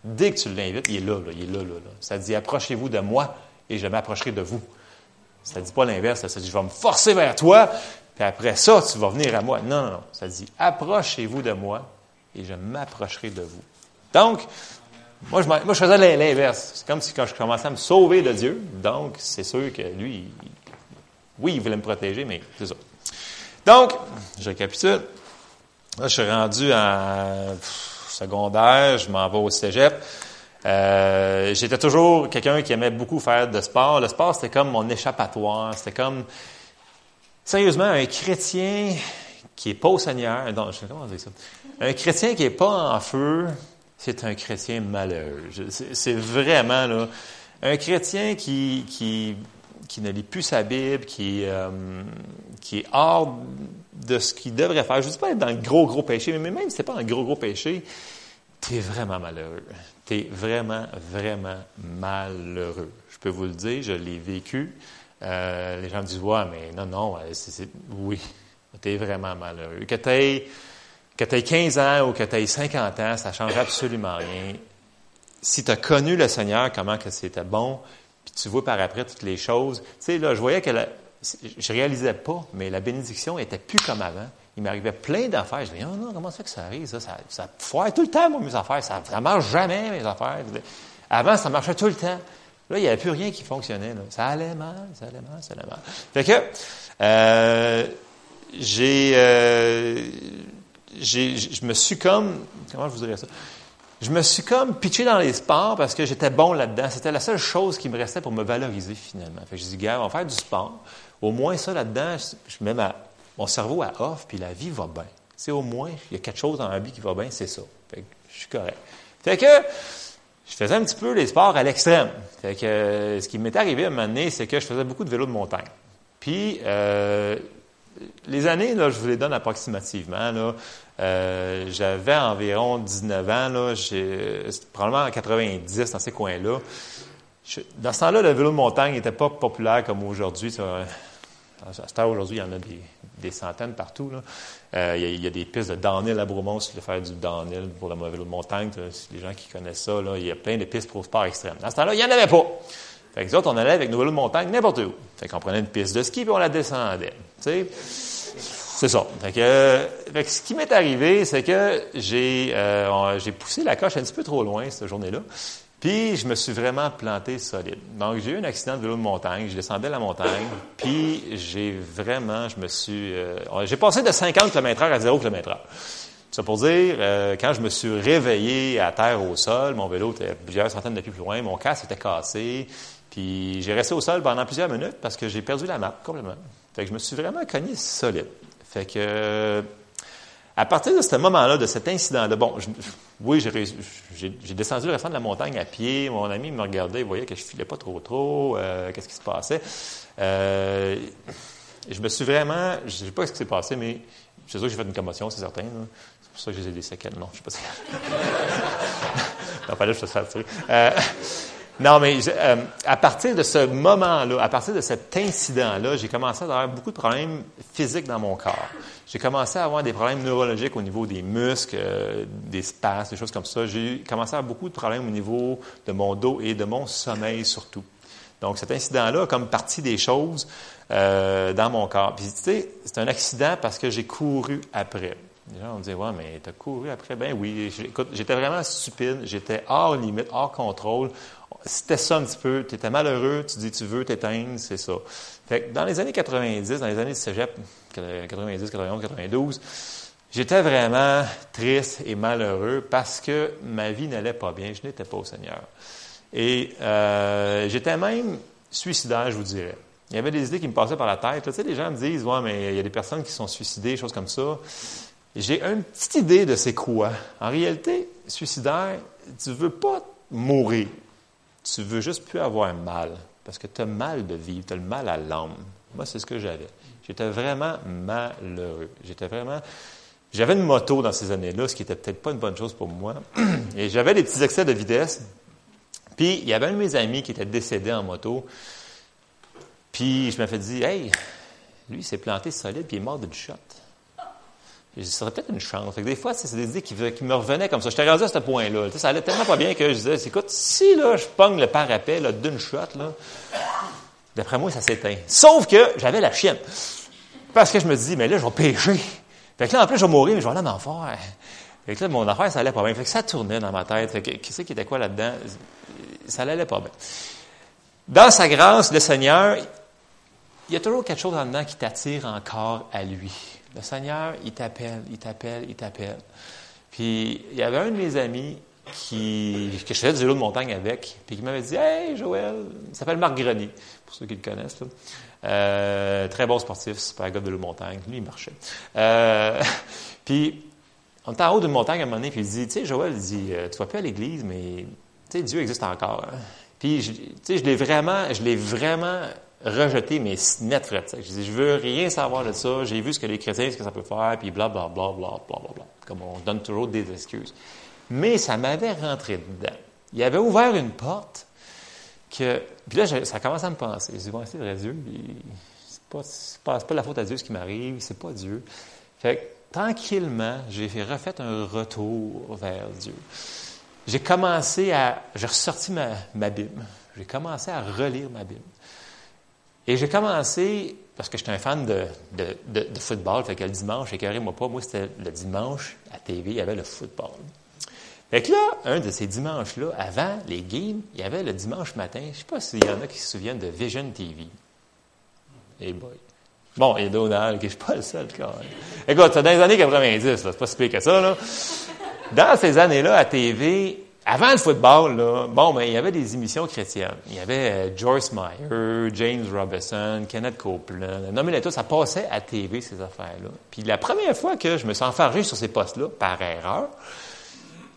Dès que tu l'invites, il est là, il est là, là, Ça dit, approchez-vous de moi et je m'approcherai de vous. Ça ne dit pas l'inverse, ça dit, je vais me forcer vers toi, puis après ça, tu vas venir à moi. Non, non, non. Ça dit, approchez-vous de moi et je m'approcherai de vous. Donc, moi je, moi, je faisais l'inverse. C'est comme si quand je commençais à me sauver de Dieu, donc c'est sûr que lui, oui, il voulait me protéger, mais c'est ça. Donc, je récapitule. Là, je suis rendu à secondaire, je m'en vais au cégep. Euh, j'étais toujours quelqu'un qui aimait beaucoup faire de sport. Le sport, c'était comme mon échappatoire. C'était comme, sérieusement, un chrétien qui est pas au Seigneur. Non, je sais comment dire ça. Un chrétien qui est pas en feu, c'est un chrétien malheureux. C'est vraiment là, un chrétien qui, qui, qui ne lit plus sa Bible, qui, euh, qui est hors de ce qu'il devrait faire. Je ne dis pas être dans le gros, gros péché, mais même si c'est pas un gros, gros péché, tu es vraiment malheureux. Tu es vraiment, vraiment malheureux. Je peux vous le dire, je l'ai vécu. Euh, les gens disent, ouais, mais non, non, c'est, oui, tu es vraiment malheureux. Que tu aies, que 15 ans ou que tu aies 50 ans, ça ne change absolument rien. Si tu as connu le Seigneur, comment que c'était bon, puis tu vois par après toutes les choses. Tu sais, là, je voyais que la, je réalisais pas, mais la bénédiction était plus comme avant. Il m'arrivait plein d'affaires. Je disais, oh non, comment ça fait que ça arrive, ça? Ça, ça foire tout le temps, moi, mes affaires. Ça ne marche jamais, mes affaires. Avant, ça marchait tout le temps. Là, il n'y avait plus rien qui fonctionnait. Ça allait mal, ça allait mal, ça allait mal. Fait que, euh, j'ai, euh, je me suis comme, comment je vous dirais ça? Je me suis comme pitché dans les sports parce que j'étais bon là-dedans. C'était la seule chose qui me restait pour me valoriser finalement. Fait que je dis, gars, on va faire du sport. Au moins ça là-dedans, je mets mon cerveau à off, puis la vie va bien. C'est au moins, il y a quelque chose dans ma vie qui va bien, c'est ça. Fait que je suis correct. Fait que je faisais un petit peu les sports à l'extrême. Fait que ce qui m'est arrivé à un moment donné, c'est que je faisais beaucoup de vélo de montagne. Puis euh, les années, je vous les donne approximativement. Euh, j'avais environ 19 ans, là, probablement en 90, dans ces coins-là. dans ce temps-là, le vélo de montagne n'était pas populaire comme aujourd'hui. À ce temps aujourd'hui, il y en a des, centaines partout. Euh, il, y a, des pistes de downhill à Bromont si tu veux faire du downhill pour le vélo de montagne. Les gens qui connaissent ça, il y a plein de pistes pour le sport extrême. Dans ce temps-là, il n'y en avait pas. Fait que autres, on allait avec nos vélos de montagne n'importe où. Fait prenait une piste de ski puis on la descendait. C'est ça. Que ce qui m'est arrivé, c'est que j'ai euh, j'ai poussé la coche un petit peu trop loin cette journée-là. Puis je me suis vraiment planté solide. Donc j'ai eu un accident de vélo de montagne, je descendais la montagne, puis j'ai vraiment, je me suis, euh, j'ai passé de 50 km/h à 0 km/h. Ça pour dire, euh, quand je me suis réveillé à terre au sol, mon vélo était plusieurs centaines de pieds plus loin, mon casque était cassé, puis j'ai resté au sol pendant plusieurs minutes parce que j'ai perdu la map complètement. Fait que je me suis vraiment cogné solide. Fait que à partir de ce moment-là, de cet incident-là, bon, oui, j'ai descendu le restant de la montagne à pied. Mon ami me regardait, il voyait que je filais pas trop trop. Euh, qu'est-ce qui se passait? Euh, je me suis vraiment, je sais pas ce qui s'est passé, mais je sais que j'ai fait une commotion, c'est certain. C'est pour ça que j'ai des séquelles. Non, je sais pas si. non, pas là, je te fais euh, Non, mais euh, à partir de ce moment-là, à partir de cet incident-là, j'ai commencé à avoir beaucoup de problèmes physiques dans mon corps. J'ai commencé à avoir des problèmes neurologiques au niveau des muscles, euh, des spasmes, des choses comme ça. J'ai commencé à avoir beaucoup de problèmes au niveau de mon dos et de mon sommeil surtout. Donc, cet incident-là comme partie des choses euh, dans mon corps. Puis, tu sais, c'est un accident parce que j'ai couru après. Les gens me dire, ouais, mais t'as couru après? Ben oui. Écoute, j'étais vraiment stupide. J'étais hors limite, hors contrôle. C'était ça un petit peu. Tu étais malheureux, tu dis tu veux t'éteindre, c'est ça. Fait que dans les années 90, dans les années de cégep, 90, 91, 92, j'étais vraiment triste et malheureux parce que ma vie n'allait pas bien. Je n'étais pas au Seigneur. Et euh, j'étais même suicidaire, je vous dirais. Il y avait des idées qui me passaient par la tête. Tu sais, les gens me disent, ouais, mais il y a des personnes qui sont suicidées, choses comme ça. J'ai une petite idée de c'est quoi. En réalité, suicidaire, tu veux pas mourir. Tu veux juste plus avoir mal. Parce que tu as mal de vivre, tu as le mal à l'âme. Moi, c'est ce que j'avais. J'étais vraiment malheureux. J'étais vraiment. J'avais une moto dans ces années-là, ce qui était peut-être pas une bonne chose pour moi. Et j'avais des petits excès de vitesse. Puis, il y avait un de mes amis qui était décédé en moto. Puis, je me fait dire, hey, lui, il s'est planté solide, puis il est mort d'une shot. Ce serait peut-être une chance. des fois, c'est des idées qui, me revenaient comme ça. J'étais rendu à ce point-là. Ça allait tellement pas bien que je disais, écoute, si là, je pogne le parapet d'une shot, là, d'après moi, ça s'éteint. Sauf que j'avais la chienne. Parce que je me dis, mais là, je vais pêcher. Fait que là, en plus, je vais mourir, mais je vais aller m'en faire. Fait que là, mon affaire, ça allait pas bien. Fait que ça tournait dans ma tête. Fait que, qui c'est qui était quoi là-dedans? Ça allait pas bien. Dans sa grâce, le Seigneur, il y a toujours quelque chose en dedans qui t'attire encore à lui. Le Seigneur, il t'appelle, il t'appelle, il t'appelle. Puis, il y avait un de mes amis qui, que je faisais du vélo de montagne avec, puis qui m'avait dit Hey, Joël, il s'appelle Marc Grenier, pour ceux qui le connaissent. Euh, très bon sportif, super gars de vélo de montagne. Lui, il marchait. Euh, puis, on était en haut d'une montagne à un moment donné, puis il dit Tu sais, Joël, il dit euh, Tu vas plus à l'église, mais tu sais, Dieu existe encore. Puis, tu sais, je l'ai vraiment, je l'ai vraiment rejeté mes net. Je dis, je veux rien savoir de ça. J'ai vu ce que les chrétiens, ce que ça peut faire, puis bla, bla, bla, bla, bla, bla, bla. Comme on donne toujours des excuses. Mais ça m'avait rentré dedans. Il avait ouvert une porte que... Puis là, ça commencé à me penser. Je dis, bon, c'est vrai, Dieu, c'est pas, pas, pas, la faute à Dieu ce qui m'arrive, c'est pas Dieu. Fait que, tranquillement, j'ai refait un retour vers Dieu. J'ai commencé à... J'ai ressorti ma, ma Bible. J'ai commencé à relire ma Bible. Et j'ai commencé, parce que j'étais un fan de, de, de, football, fait que le dimanche, écœurez-moi pas, moi, c'était le dimanche, à TV, il y avait le football. Fait que là, un de ces dimanches-là, avant les games, il y avait le dimanche matin, je ne sais pas s'il y en a qui se souviennent de Vision TV. Hey boy. Bon, il y a Donald, qui je suis pas le seul, cas. Écoute, c'est dans les années 90, c'est pas si pire que ça, là. Dans ces années-là, à TV, avant le football, là, bon, ben, il y avait des émissions chrétiennes. Il y avait euh, Joyce Meyer, James Robinson, Kenneth Copeland. Non, mais tout, ça passait à TV, ces affaires-là. Puis la première fois que je me suis enfargé sur ces postes-là, par erreur,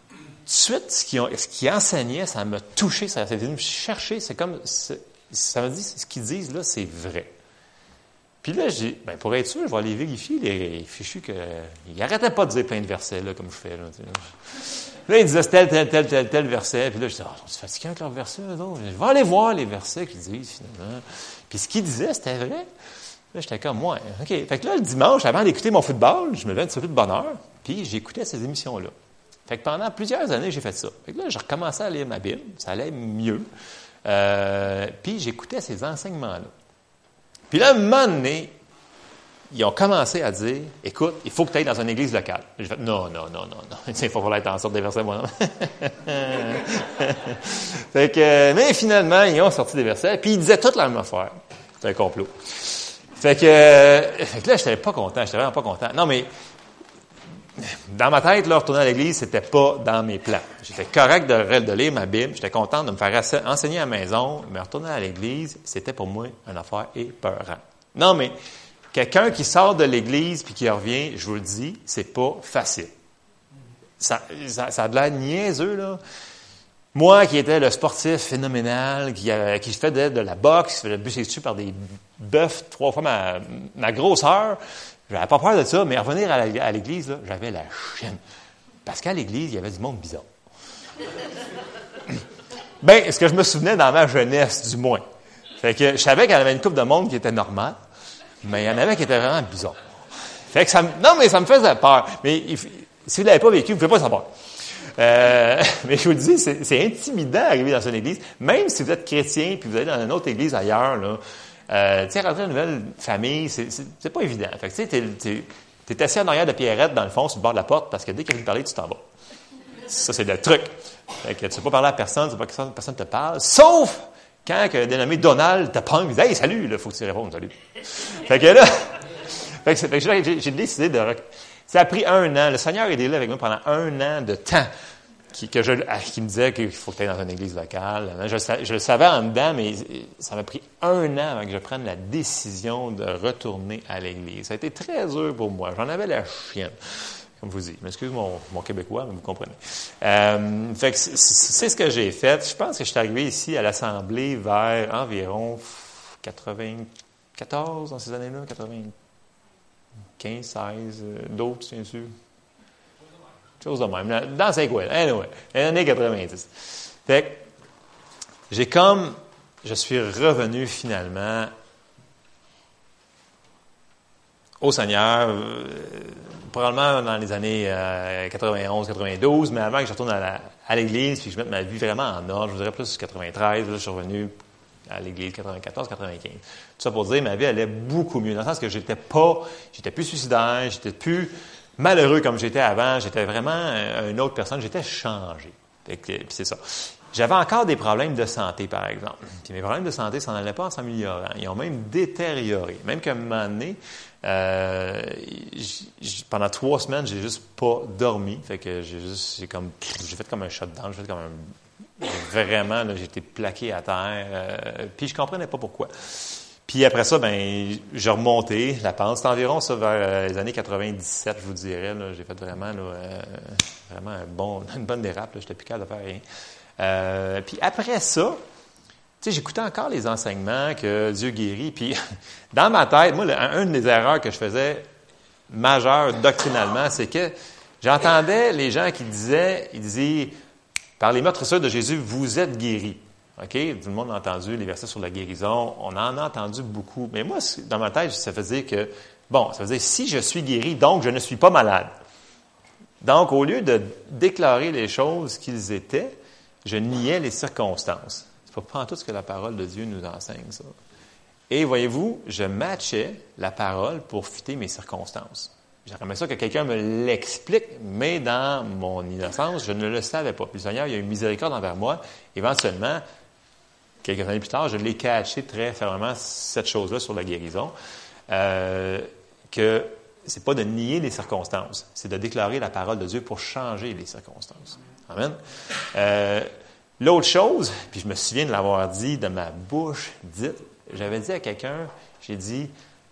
tout de suite, ce qui, ce qui enseignait, ça m'a touché, ça s'est venu me chercher. C'est comme, ça me dit, ce qu'ils disent là, c'est vrai. Puis là, j'ai, ben, pour être sûr, je vais aller vérifier les fichus que, il n'arrêtait pas de dire plein de versets, là, comme je fais, là. Là, ils disaient tel, tel, tel, tel, tel verset. Puis là, je disais, oh, c'est fatiguant avec leurs versets, eux Je vais aller voir les versets qu'ils disent, finalement. Puis ce qu'ils disaient, c'était vrai. Là, j'étais comme, moi, OK. Fait que là, le dimanche, avant d'écouter mon football, je me levais de bonne heure, puis j'écoutais ces émissions-là. Fait que pendant plusieurs années, j'ai fait ça. Fait que là, j'ai recommencé à lire ma Bible. Ça allait mieux. Euh, puis j'écoutais ces enseignements-là. Puis là, un moment donné, ils ont commencé à dire Écoute, il faut que tu ailles dans une église locale. J'ai fait Non, non, non, non, non. Il faut falloir être en sorte des versets, moi. fait que, mais finalement, ils ont sorti des versets, puis ils disaient toute la même affaire. C'est un complot. Fait que, fait que là, je n'étais pas content, j'étais vraiment pas content. Non, mais dans ma tête, là, retourner à l'église, c'était pas dans mes plans. J'étais correct de, de lire ma Bible, j'étais content de me faire enseigner à la maison, mais retourner à l'église, c'était pour moi une affaire épeurante. Non, mais Quelqu'un qui sort de l'Église puis qui revient, je vous le dis, c'est pas facile. Ça, a de l'air niaiseux, là. Moi, qui étais le sportif phénoménal, qui, qui faisait de, la boxe, qui faisait bûcher dessus par des bœufs trois fois ma, ma grosseur, j'avais pas peur de ça, mais revenir à l'Église, j'avais la chienne. Parce qu'à l'Église, il y avait du monde bizarre. Ben, ce que je me souvenais dans ma jeunesse, du moins. Fait que je savais qu'il y avait une coupe de monde qui était normale, mais il y en avait qui étaient vraiment bizarres. Fait que ça non, mais ça me faisait peur. Mais si vous ne l'avez pas vécu, vous ne pouvez pas savoir. Euh, mais je vous dis, c'est intimidant d'arriver dans une église, même si vous êtes chrétien puis vous allez dans une autre église ailleurs. Là, euh, tu sais, rentrer dans une nouvelle famille, c'est pas évident. Tu t'es assis en arrière de Pierrette dans le fond sur le bord de la porte parce que dès qu'il vient parler, tu t'en vas. Ça, c'est le truc. Fait que tu ne peux pas parler à personne, tu ne pas que personne te parle, sauf quand un dénommé Donald te prend, il dit Hey, salut, il faut que tu répondes, salut. fait que là, fait que, j'ai décidé de. Ça a pris un an. Le Seigneur est là avec moi pendant un an de temps. Qui, que je, qui me disait qu'il faut que tu ailles dans une église locale. Je, je, le savais en dedans, mais ça m'a pris un an avant que je prenne la décision de retourner à l'église. Ça a été très dur pour moi. J'en avais la chienne comme vous dites. M'excuse mon, mon québécois, mais vous comprenez. Euh, c'est ce que j'ai fait. Je pense que je suis arrivé ici à l'Assemblée vers environ 94 dans ces années-là, 95, 16, euh, d'autres, bien sûr. Chose de même. Dans coins. Anyway, les années 90. Fait j'ai comme, je suis revenu finalement au Seigneur. Euh, probablement dans les années 91, euh, 92, mais avant que je retourne à l'église, puis que je mette ma vie vraiment en ordre, je vous dirais plus 93, là, je suis revenu à l'église 94, 95. Tout ça pour dire, ma vie allait beaucoup mieux, dans le sens que j'étais pas, j'étais plus suicidaire, j'étais plus malheureux comme j'étais avant, j'étais vraiment une autre personne, j'étais changé. Puis c'est ça. J'avais encore des problèmes de santé, par exemple. Puis mes problèmes de santé s'en allaient pas en s'améliorant. Ils ont même détérioré. Même qu'à un moment donné, euh, pendant trois semaines, j'ai juste pas dormi. Fait que j'ai juste, j'ai comme, j'ai fait comme un shutdown, j'ai fait comme un, vraiment, j'étais plaqué à terre. Euh, puis je comprenais pas pourquoi. Puis après ça, ben, j'ai remonté la pente. C'était environ ça vers euh, les années 97, je vous dirais. J'ai fait vraiment, vraiment un bon, une bonne dérape. J'étais plus capable de faire rien. puis après ça, j'écoutais encore les enseignements que Dieu guérit, dans ma tête, moi, une des erreurs que je faisais majeure doctrinalement, c'est que j'entendais les gens qui disaient, ils disaient, par les meurtrisseurs de Jésus, vous êtes guéris. OK? Tout le monde a entendu les versets sur la guérison. On en a entendu beaucoup. Mais moi, dans ma tête, ça faisait que, bon, ça faisait si je suis guéri, donc je ne suis pas malade. Donc, au lieu de déclarer les choses qu'ils étaient, je niais les circonstances pas tout ce que la parole de Dieu nous enseigne, ça. Et voyez-vous, je matchais la parole pour fitter mes circonstances. J'aimerais ça que quelqu'un me l'explique, mais dans mon innocence, je ne le savais pas. Puis le Seigneur, il a eu miséricorde envers moi. Éventuellement, quelques années plus tard, je l'ai caché très fermement, cette chose-là, sur la guérison, euh, que c'est pas de nier les circonstances, c'est de déclarer la parole de Dieu pour changer les circonstances. Amen. Euh, L'autre chose, puis je me souviens de l'avoir dit de ma bouche dite, j'avais dit à quelqu'un, j'ai dit,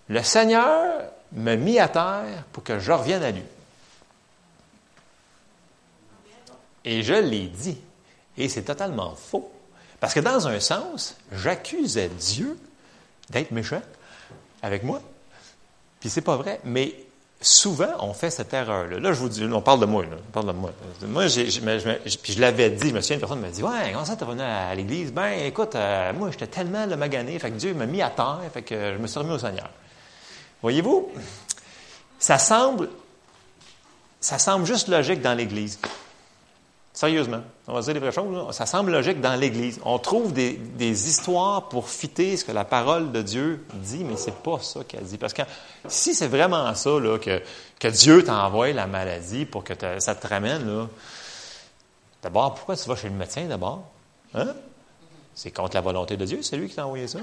le Seigneur me mit à terre pour que je revienne à lui. Et je l'ai dit. Et c'est totalement faux. Parce que dans un sens, j'accusais Dieu d'être méchant avec moi. Puis c'est pas vrai. Mais souvent, on fait cette erreur-là. Là, je vous dis, on parle de moi, là. On parle de moi. Moi, je l'avais dit, je me souviens, une personne m'a dit, ouais, comment ça, t'es venu à l'église? Ben, écoute, euh, moi, j'étais tellement le magané, fait que Dieu m'a mis à terre, fait que je me suis remis au Seigneur. Voyez-vous? Ça semble, ça semble juste logique dans l'église. Sérieusement, on va dire les vraies choses. Ça semble logique dans l'Église. On trouve des, histoires pour fitter ce que la parole de Dieu dit, mais c'est pas ça qu'elle dit. Parce que si c'est vraiment ça, là, que, que Dieu t'envoie la maladie pour que ça te ramène, là, d'abord, pourquoi tu vas chez le médecin d'abord? Hein? C'est contre la volonté de Dieu, c'est lui qui t'a envoyé ça?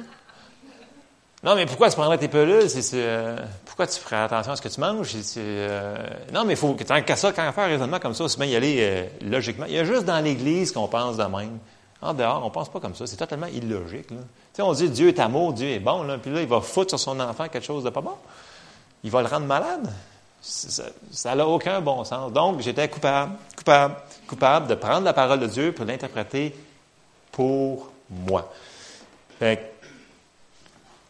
Non, mais pourquoi tu prendrais tes pelules? Euh, pourquoi tu ferais attention à ce que tu manges? Euh, non, mais il faut, tant qu'à ça, quand on fait un raisonnement comme ça, c'est bien y aller euh, logiquement. Il y a juste dans l'Église qu'on pense de même. En dehors, on pense pas comme ça. C'est totalement illogique. Là. sais, on dit Dieu est amour, Dieu est bon, là, puis là, il va foutre sur son enfant quelque chose de pas bon. Il va le rendre malade. Ça n'a aucun bon sens. Donc, j'étais coupable, coupable, coupable de prendre la parole de Dieu pour l'interpréter pour moi. Fait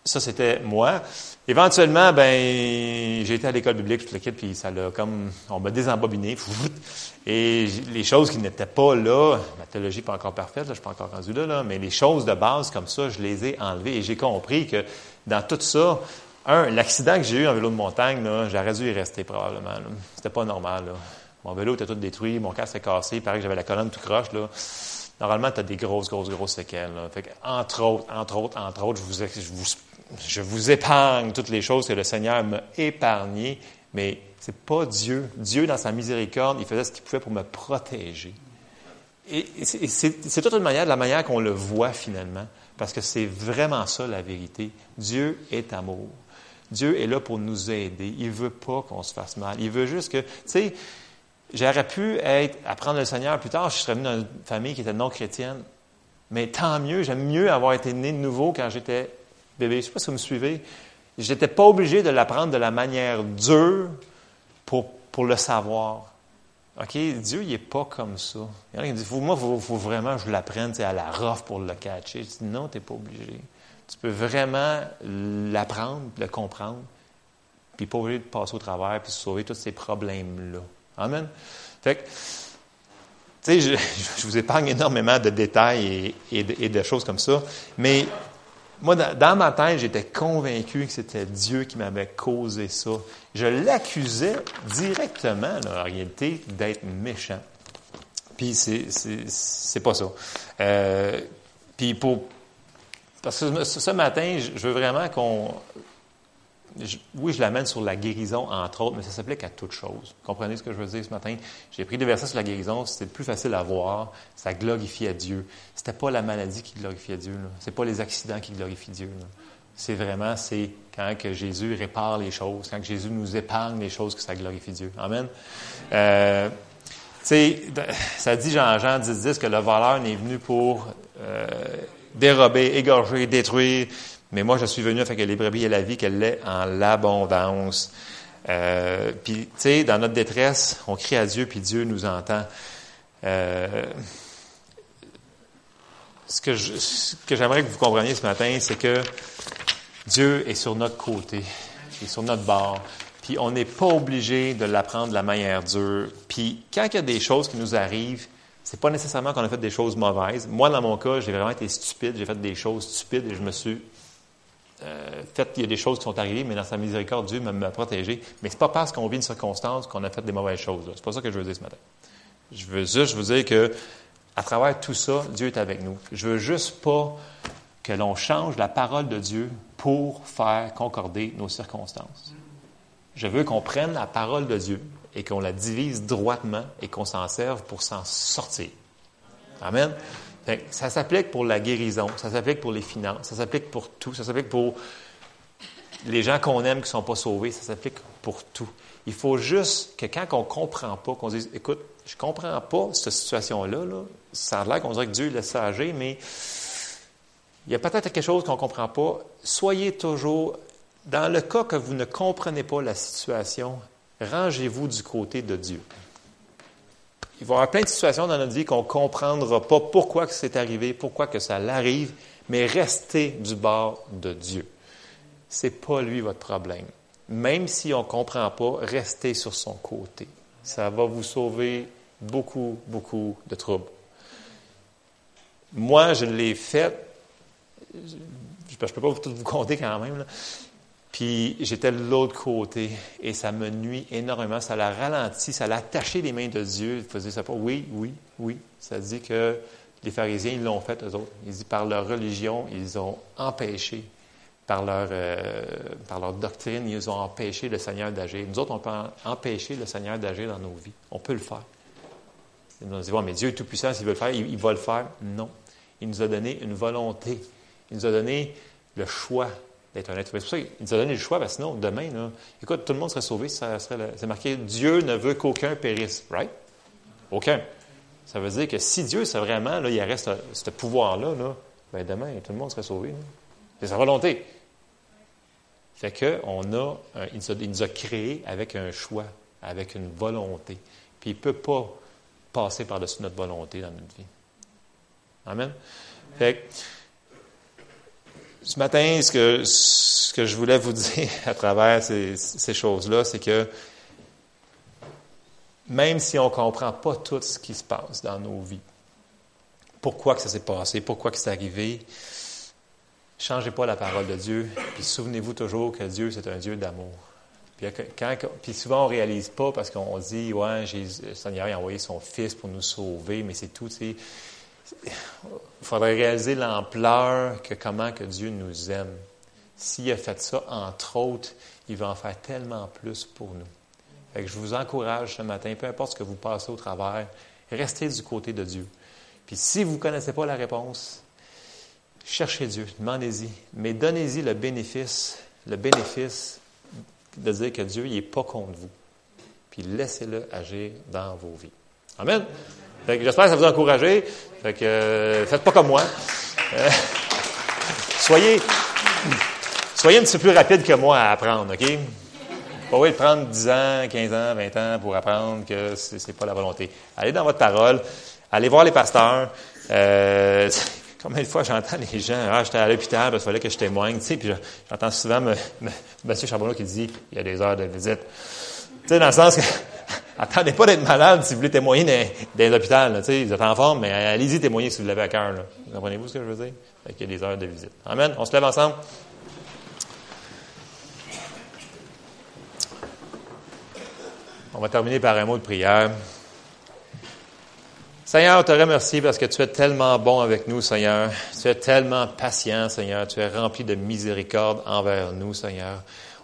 ça, c'était moi. Éventuellement, ben, j'ai été à l'école biblique, toute l'équipe, puis ça l'a comme, on m'a désembobiné. Et les choses qui n'étaient pas là, ma théologie n'est pas encore parfaite, là, je suis pas encore rendu là, là, mais les choses de base comme ça, je les ai enlevées. Et j'ai compris que dans tout ça, un, l'accident que j'ai eu en vélo de montagne, j'aurais dû y rester probablement. C'était pas normal. Là. Mon vélo était tout détruit, mon casque était cassé, il paraît que j'avais la colonne tout croche. Là. Normalement, tu as des grosses, grosses, grosses séquelles. Fait entre autres, entre autres, entre autres, je vous, je vous je vous épargne toutes les choses que le Seigneur m'a épargnées, mais c'est pas Dieu. Dieu, dans sa miséricorde, il faisait ce qu'il pouvait pour me protéger. Et c'est toute une manière, de la manière qu'on le voit finalement, parce que c'est vraiment ça la vérité. Dieu est amour. Dieu est là pour nous aider. Il veut pas qu'on se fasse mal. Il veut juste que, tu sais, j'aurais pu apprendre le Seigneur plus tard, je serais venu dans une famille qui était non chrétienne. Mais tant mieux, j'aime mieux avoir été né de nouveau quand j'étais bébé. Je ne sais pas si vous me suivez. Je n'étais pas obligé de l'apprendre de la manière dure pour, pour le savoir. OK? Dieu, il n'est pas comme ça. Il y en a qui disent, moi, il faut, vraiment que je l'apprenne à la rough pour le catcher. Je dis, non, tu n'es pas obligé. Tu peux vraiment l'apprendre, le comprendre, puis pas obligé de passer au travers, puis sauver tous ces problèmes-là. Amen? Fait tu sais, je, vous épargne énormément de détails et, et, et de choses comme ça, mais moi, dans ma tête, j'étais convaincu que c'était Dieu qui m'avait causé ça. Je l'accusais directement, en réalité, d'être méchant. Puis c'est, c'est, pas ça. Euh, puis pour. Parce que ce matin, je veux vraiment qu'on oui, je l'amène sur la guérison, entre autres, mais ça s'applique à toute chose. Comprenez ce que je veux dire ce matin? J'ai pris des versets sur la guérison, c'était plus facile à voir, ça glorifiait Dieu. C'était pas la maladie qui glorifiait Dieu, c'est pas les accidents qui glorifient Dieu. C'est vraiment, c'est quand que Jésus répare les choses, quand que Jésus nous épargne les choses que ça glorifie Dieu. Amen. Euh, ça dit Jean Jean 10, 10 que le voleur n'est venu pour euh, dérober, égorger, détruire. Mais moi, je suis venu afin que les brebis aient la vie, qu'elle l'ait en l'abondance. Euh, puis, tu sais, dans notre détresse, on crie à Dieu, puis Dieu nous entend. Euh, ce que, ce que j'aimerais que vous compreniez ce matin, c'est que Dieu est sur notre côté, il est sur notre bord. Puis on n'est pas obligé de l'apprendre de la manière dure. Puis quand il y a des choses qui nous arrivent, c'est pas nécessairement qu'on a fait des choses mauvaises. Moi, dans mon cas, j'ai vraiment été stupide. J'ai fait des choses stupides et je me suis euh, fait, il y a des choses qui sont arrivées, mais dans sa miséricorde, Dieu m'a protégé. Mais c'est pas parce qu'on vit une circonstance qu'on a fait des mauvaises choses. C'est pas ça que je veux dire ce matin. Je veux juste vous dire que, à travers tout ça, Dieu est avec nous. Je veux juste pas que l'on change la parole de Dieu pour faire concorder nos circonstances. Je veux qu'on prenne la parole de Dieu et qu'on la divise droitement et qu'on s'en serve pour s'en sortir. Amen. Ça s'applique pour la guérison, ça s'applique pour les finances, ça s'applique pour tout, ça s'applique pour les gens qu'on aime qui ne sont pas sauvés, ça s'applique pour tout. Il faut juste que quand on ne comprend pas, qu'on dise, écoute, je ne comprends pas cette situation-là, là. ça a l'air qu'on dirait que Dieu laisse ça agir, mais il y a peut-être quelque chose qu'on ne comprend pas. Soyez toujours, dans le cas que vous ne comprenez pas la situation, rangez-vous du côté de Dieu. Il va y avoir plein de situations dans notre vie qu'on ne comprendra pas pourquoi que c'est arrivé, pourquoi que ça l'arrive, mais restez du bord de Dieu. C'est pas lui votre problème. Même si on ne comprend pas, restez sur son côté. Ça va vous sauver beaucoup, beaucoup de troubles. Moi, je l'ai fait. Je ne peux pas tout vous compter quand même. Puis j'étais de l'autre côté et ça me nuit énormément. Ça l'a ralenti, ça l'a attaché les mains de Dieu. Il faisait ça pas. Oui, oui, oui. Ça dit que les pharisiens, ils l'ont fait, eux autres. Ils dit par leur religion, ils ont empêché, par leur, euh, par leur doctrine, ils ont empêché le Seigneur d'agir. Nous autres, on peut empêcher le Seigneur d'agir dans nos vies. On peut le faire. Ils nous dit, mais Dieu est tout-puissant, s'il veut le faire, il va le faire. Non. Il nous a donné une volonté. Il nous a donné le choix d'être C'est pour ça qu'il nous a donné le choix, parce que sinon, demain, écoute, tout le monde serait sauvé, ça serait c'est marqué Dieu ne veut qu'aucun périsse, right? Aucun. Ça veut dire que si Dieu, c'est vraiment, là, il reste ce pouvoir-là, là, ben demain, tout le monde serait sauvé. C'est sa volonté. Fait que on a, il, nous a, créé avec un choix, avec une volonté. Puis il ne peut pas passer par-dessus notre volonté dans notre vie. Amen? Fait que, ce matin, ce que, je voulais vous dire à travers ces, choses-là, c'est que même si on ne comprend pas tout ce qui se passe dans nos vies, pourquoi que ça s'est passé, pourquoi que c'est arrivé, changez pas la parole de Dieu, puis souvenez-vous toujours que Dieu, c'est un Dieu d'amour. Puis, souvent, on ne réalise pas parce qu'on dit, ouais, Jésus, le Seigneur a envoyé son Fils pour nous sauver, mais c'est tout, Il faudrait réaliser l'ampleur que comment que Dieu nous aime. S'il a fait ça, entre autres, il va en faire tellement plus pour nous. Fait que je vous encourage ce matin, peu importe ce que vous passez au travers, restez du côté de Dieu. Puis si vous ne connaissez pas la réponse, cherchez Dieu, demandez-y, mais donnez-y le bénéfice, le bénéfice de dire que Dieu n'est pas contre vous. Puis laissez-le agir dans vos vies. Amen. J'espère que ça vous a encouragé. Fait que, euh, faites pas comme moi. Euh, soyez, soyez un petit peu plus rapide que moi à apprendre, OK? Pas oui, prendre 10 ans, 15 ans, 20 ans pour apprendre que ce n'est pas la volonté. Allez dans votre parole, allez voir les pasteurs. Euh, combien de fois j'entends les gens, ah, j'étais à l'hôpital, il fallait que je témoigne, tu sais, puis j'entends souvent M. Charbonneau qui dit, il y a des heures de visite. Tu sais, dans le sens que, attendez pas d'être malade si vous voulez témoigner dans, l'hôpital, tu sais, vous êtes en forme, mais allez-y témoigner si vous l'avez à cœur, Comprenez-vous ce que je veux dire? Il y a des heures de visite. Amen. On se lève ensemble. On va terminer par un mot de prière. Seigneur, te remercie parce que tu es tellement bon avec nous, Seigneur. Tu es tellement patient, Seigneur. Tu es rempli de miséricorde envers nous, Seigneur.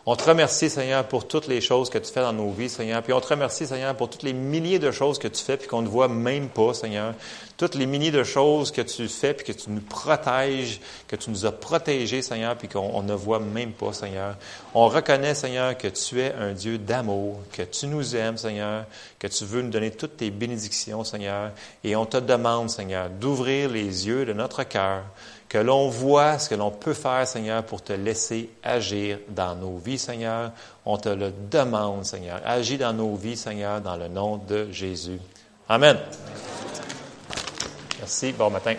On te remercie, Seigneur, pour toutes les choses que tu fais dans nos vies, Seigneur. Puis on te remercie, Seigneur, pour toutes les milliers de choses que tu fais puis qu'on ne voit même pas, Seigneur. Toutes les milliers de choses que tu fais puis que tu nous protèges, que tu nous as protégés, Seigneur, puis qu'on ne voit même pas, Seigneur. On reconnaît, Seigneur, que tu es un Dieu d'amour, que tu nous aimes, Seigneur, que tu veux nous donner toutes tes bénédictions, Seigneur. Et on te demande, Seigneur, d'ouvrir les yeux de notre cœur que l'on voit ce que l'on peut faire, Seigneur, pour te laisser agir dans nos vies, Seigneur. On te le demande, Seigneur. Agis dans nos vies, Seigneur, dans le nom de Jésus. Amen. Merci. Bon matin.